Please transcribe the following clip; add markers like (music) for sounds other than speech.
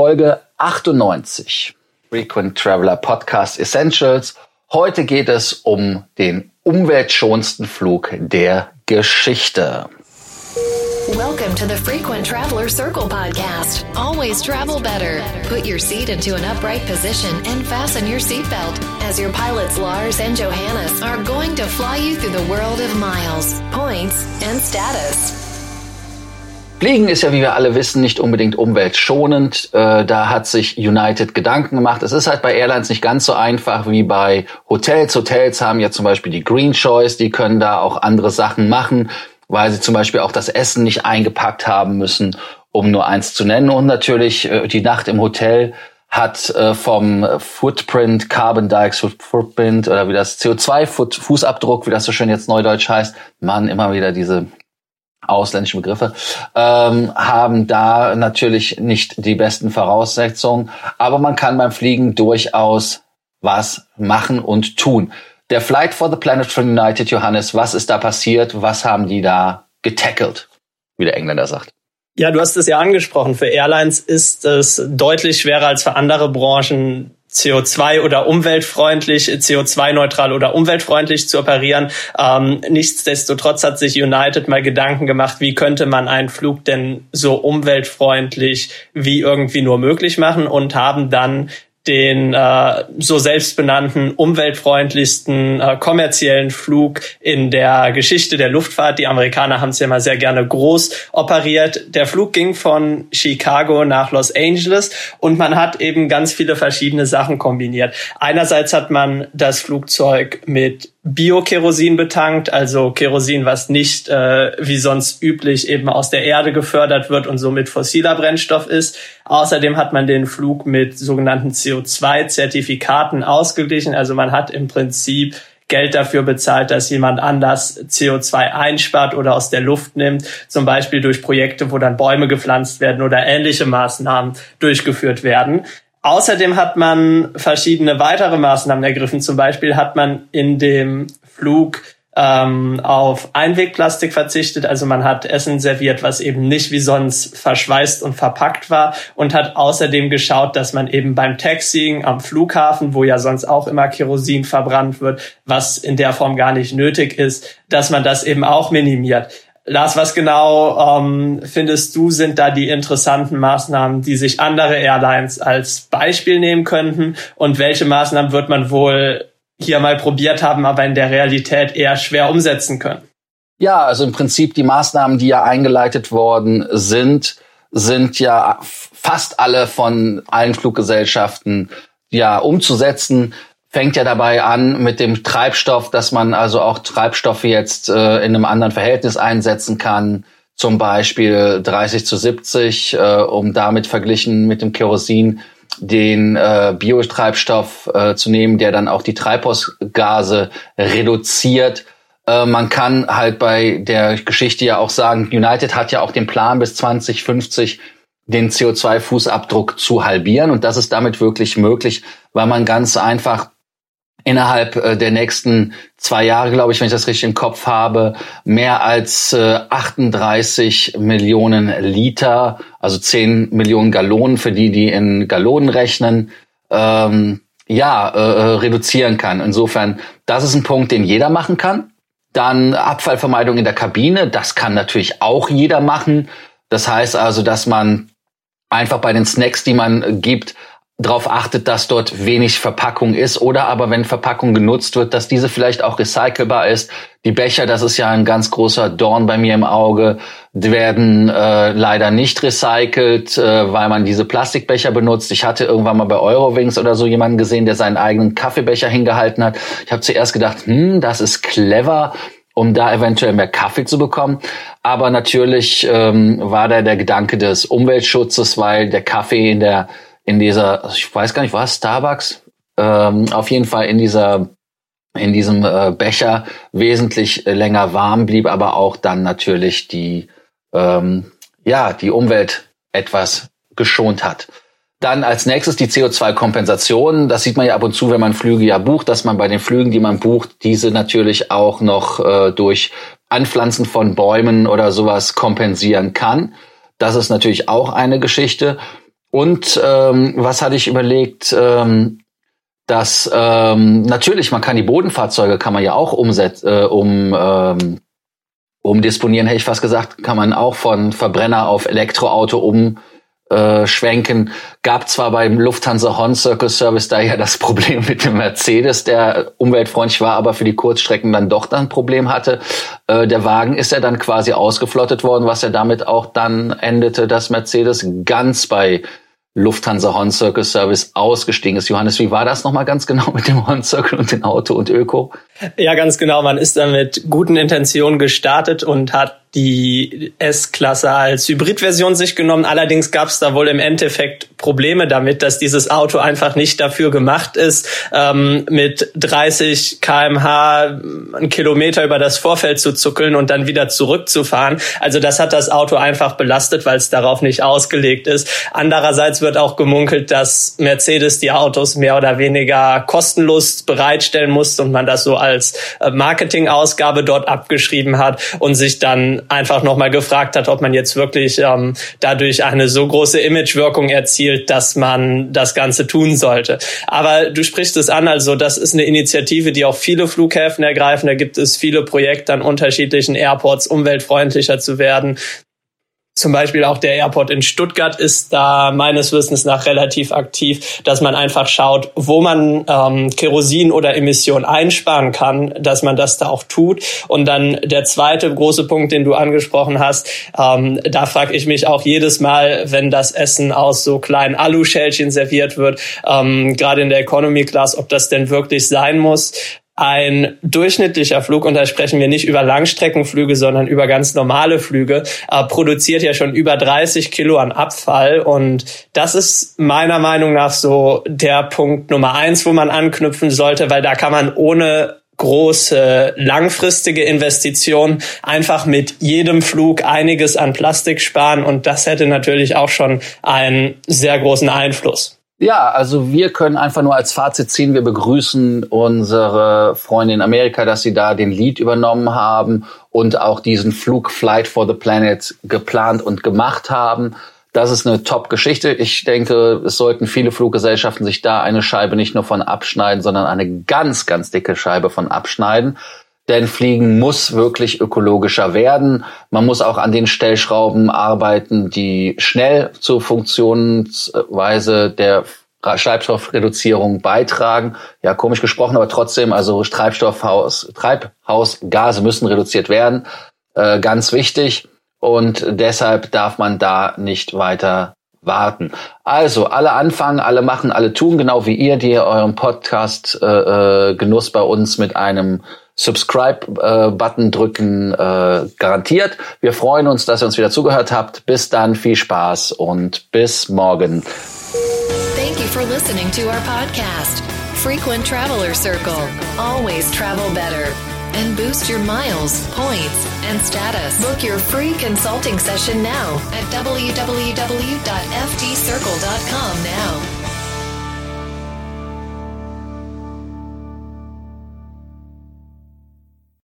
Folge 98. Frequent Traveler Podcast Essentials. Heute geht es um den umweltschonendsten Flug der Geschichte. Welcome to the Frequent Traveler Circle podcast. Always travel better. Put your seat into an upright position and fasten your seatbelt as your pilots Lars and Johannes are going to fly you through the world of miles, points, and status. Fliegen ist ja, wie wir alle wissen, nicht unbedingt umweltschonend. Äh, da hat sich United Gedanken gemacht. Es ist halt bei Airlines nicht ganz so einfach wie bei Hotels. Hotels haben ja zum Beispiel die Green Choice, die können da auch andere Sachen machen, weil sie zum Beispiel auch das Essen nicht eingepackt haben müssen, um nur eins zu nennen. Und natürlich äh, die Nacht im Hotel hat äh, vom Footprint, Carbon Dioxide Footprint oder wie das CO2-Fußabdruck, wie das so schön jetzt neudeutsch heißt, man immer wieder diese ausländische Begriffe, ähm, haben da natürlich nicht die besten Voraussetzungen, aber man kann beim Fliegen durchaus was machen und tun. Der Flight for the Planet von United, Johannes, was ist da passiert? Was haben die da getackelt, wie der Engländer sagt? Ja, du hast es ja angesprochen. Für Airlines ist es deutlich schwerer als für andere Branchen, CO2 oder umweltfreundlich, CO2-neutral oder umweltfreundlich zu operieren. Ähm, nichtsdestotrotz hat sich United mal Gedanken gemacht, wie könnte man einen Flug denn so umweltfreundlich wie irgendwie nur möglich machen und haben dann den äh, so selbstbenannten umweltfreundlichsten äh, kommerziellen Flug in der Geschichte der Luftfahrt. Die Amerikaner haben es ja immer sehr gerne groß operiert. Der Flug ging von Chicago nach Los Angeles und man hat eben ganz viele verschiedene Sachen kombiniert. Einerseits hat man das Flugzeug mit Bio-Kerosin betankt, also Kerosin, was nicht äh, wie sonst üblich eben aus der Erde gefördert wird und somit fossiler Brennstoff ist. Außerdem hat man den Flug mit sogenannten CO2-Zertifikaten ausgeglichen. Also man hat im Prinzip Geld dafür bezahlt, dass jemand anders CO2 einspart oder aus der Luft nimmt, zum Beispiel durch Projekte, wo dann Bäume gepflanzt werden oder ähnliche Maßnahmen durchgeführt werden. Außerdem hat man verschiedene weitere Maßnahmen ergriffen. Zum Beispiel hat man in dem Flug ähm, auf Einwegplastik verzichtet. Also man hat Essen serviert, was eben nicht wie sonst verschweißt und verpackt war und hat außerdem geschaut, dass man eben beim Taxiing am Flughafen, wo ja sonst auch immer Kerosin verbrannt wird, was in der Form gar nicht nötig ist, dass man das eben auch minimiert. Lars, was genau ähm, findest du, sind da die interessanten Maßnahmen, die sich andere Airlines als Beispiel nehmen könnten? Und welche Maßnahmen wird man wohl hier mal probiert haben, aber in der Realität eher schwer umsetzen können? Ja, also im Prinzip die Maßnahmen, die ja eingeleitet worden sind, sind ja fast alle von allen Fluggesellschaften ja umzusetzen fängt ja dabei an mit dem Treibstoff, dass man also auch Treibstoffe jetzt äh, in einem anderen Verhältnis einsetzen kann, zum Beispiel 30 zu 70, äh, um damit verglichen mit dem Kerosin den äh, Biotreibstoff äh, zu nehmen, der dann auch die Treibhausgase reduziert. Äh, man kann halt bei der Geschichte ja auch sagen, United hat ja auch den Plan bis 2050 den CO2-Fußabdruck zu halbieren und das ist damit wirklich möglich, weil man ganz einfach innerhalb äh, der nächsten zwei Jahre, glaube ich, wenn ich das richtig im Kopf habe, mehr als äh, 38 Millionen Liter, also 10 Millionen Gallonen für die, die in Gallonen rechnen, ähm, ja, äh, äh, reduzieren kann. Insofern, das ist ein Punkt, den jeder machen kann. Dann Abfallvermeidung in der Kabine, das kann natürlich auch jeder machen. Das heißt also, dass man einfach bei den Snacks, die man gibt, darauf achtet, dass dort wenig Verpackung ist oder aber wenn Verpackung genutzt wird, dass diese vielleicht auch recycelbar ist. Die Becher, das ist ja ein ganz großer Dorn bei mir im Auge, die werden äh, leider nicht recycelt, äh, weil man diese Plastikbecher benutzt. Ich hatte irgendwann mal bei Eurowings oder so jemanden gesehen, der seinen eigenen Kaffeebecher hingehalten hat. Ich habe zuerst gedacht, hm, das ist clever um da eventuell mehr Kaffee zu bekommen. Aber natürlich ähm, war da der Gedanke des Umweltschutzes, weil der Kaffee in der in dieser, ich weiß gar nicht, was Starbucks, ähm, auf jeden Fall in dieser in diesem äh, Becher wesentlich äh, länger warm blieb, aber auch dann natürlich die ähm, ja die Umwelt etwas geschont hat. Dann als nächstes die CO2-Kompensation. Das sieht man ja ab und zu, wenn man Flüge ja bucht, dass man bei den Flügen, die man bucht, diese natürlich auch noch äh, durch Anpflanzen von Bäumen oder sowas kompensieren kann. Das ist natürlich auch eine Geschichte. Und ähm, was hatte ich überlegt? Ähm, dass ähm, natürlich man kann die Bodenfahrzeuge kann man ja auch umsetzen, äh, um ähm, umdisponieren, hätte ich fast gesagt, kann man auch von Verbrenner auf Elektroauto um äh, schwenken. Gab zwar beim Lufthansa Horn Circle Service da ja das (laughs) Problem mit dem Mercedes, der umweltfreundlich war, aber für die Kurzstrecken dann doch dann ein Problem hatte. Äh, der Wagen ist ja dann quasi ausgeflottet worden, was ja damit auch dann endete, dass Mercedes ganz bei Lufthansa Horn Circle Service ausgestiegen ist. Johannes, wie war das nochmal ganz genau mit dem Horn Circle und dem Auto und Öko? Ja, ganz genau. Man ist dann mit guten Intentionen gestartet und hat die S-Klasse als Hybridversion sich genommen. Allerdings gab es da wohl im Endeffekt Probleme damit, dass dieses Auto einfach nicht dafür gemacht ist, ähm, mit 30 kmh einen Kilometer über das Vorfeld zu zuckeln und dann wieder zurückzufahren. Also das hat das Auto einfach belastet, weil es darauf nicht ausgelegt ist. Andererseits wird auch gemunkelt, dass Mercedes die Autos mehr oder weniger kostenlos bereitstellen musste und man das so als äh, Marketingausgabe dort abgeschrieben hat und sich dann einfach nochmal gefragt hat, ob man jetzt wirklich ähm, dadurch eine so große Imagewirkung erzielt, dass man das Ganze tun sollte. Aber du sprichst es an, also das ist eine Initiative, die auch viele Flughäfen ergreifen. Da gibt es viele Projekte an unterschiedlichen Airports, umweltfreundlicher zu werden. Zum Beispiel auch der Airport in Stuttgart ist da meines Wissens nach relativ aktiv, dass man einfach schaut, wo man ähm, Kerosin oder Emission einsparen kann, dass man das da auch tut. Und dann der zweite große Punkt, den du angesprochen hast, ähm, da frage ich mich auch jedes Mal, wenn das Essen aus so kleinen Aluschälchen serviert wird, ähm, gerade in der Economy Class, ob das denn wirklich sein muss. Ein durchschnittlicher Flug, und da sprechen wir nicht über Langstreckenflüge, sondern über ganz normale Flüge, äh, produziert ja schon über 30 Kilo an Abfall. Und das ist meiner Meinung nach so der Punkt Nummer eins, wo man anknüpfen sollte, weil da kann man ohne große langfristige Investition einfach mit jedem Flug einiges an Plastik sparen und das hätte natürlich auch schon einen sehr großen Einfluss. Ja, also wir können einfach nur als Fazit ziehen, wir begrüßen unsere Freunde in Amerika, dass sie da den Lead übernommen haben und auch diesen Flug Flight for the Planet geplant und gemacht haben. Das ist eine Top-Geschichte. Ich denke, es sollten viele Fluggesellschaften sich da eine Scheibe nicht nur von abschneiden, sondern eine ganz, ganz dicke Scheibe von abschneiden denn Fliegen muss wirklich ökologischer werden. Man muss auch an den Stellschrauben arbeiten, die schnell zur Funktionsweise der Treibstoffreduzierung beitragen. Ja, komisch gesprochen, aber trotzdem, also Treibstoffhaus, Treibhausgase müssen reduziert werden. Äh, ganz wichtig. Und deshalb darf man da nicht weiter warten. Also alle anfangen, alle machen, alle tun, genau wie ihr, die euren Podcast äh, äh, Genuss bei uns mit einem Subscribe-Button äh, drücken, äh, garantiert. Wir freuen uns, dass ihr uns wieder zugehört habt. Bis dann, viel Spaß und bis morgen. Thank you for listening to our podcast. Frequent Traveler Circle. Always travel better. And boost your miles, points, and status. Book your free consulting session now at www.ftcircle.com now.